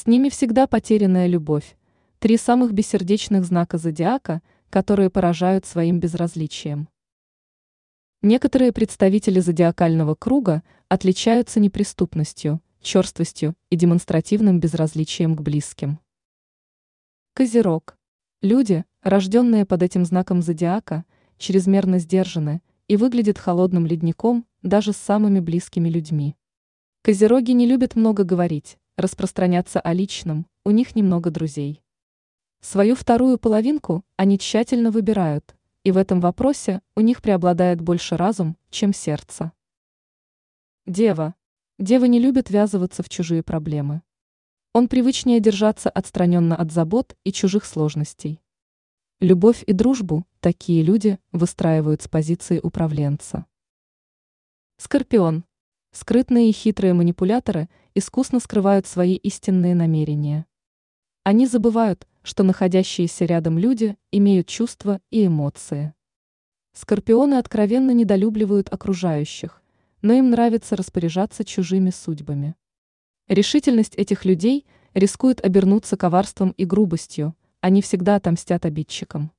С ними всегда потерянная любовь. Три самых бессердечных знака зодиака, которые поражают своим безразличием. Некоторые представители зодиакального круга отличаются неприступностью, черствостью и демонстративным безразличием к близким. Козерог. Люди, рожденные под этим знаком зодиака, чрезмерно сдержаны и выглядят холодным ледником даже с самыми близкими людьми. Козероги не любят много говорить, распространяться о личном, у них немного друзей. Свою вторую половинку они тщательно выбирают, и в этом вопросе у них преобладает больше разум, чем сердце. Дева. Девы не любят ввязываться в чужие проблемы. Он привычнее держаться отстраненно от забот и чужих сложностей. Любовь и дружбу такие люди выстраивают с позиции управленца. Скорпион. Скрытные и хитрые манипуляторы искусно скрывают свои истинные намерения. Они забывают, что находящиеся рядом люди имеют чувства и эмоции. Скорпионы откровенно недолюбливают окружающих, но им нравится распоряжаться чужими судьбами. Решительность этих людей рискует обернуться коварством и грубостью, они всегда отомстят обидчикам.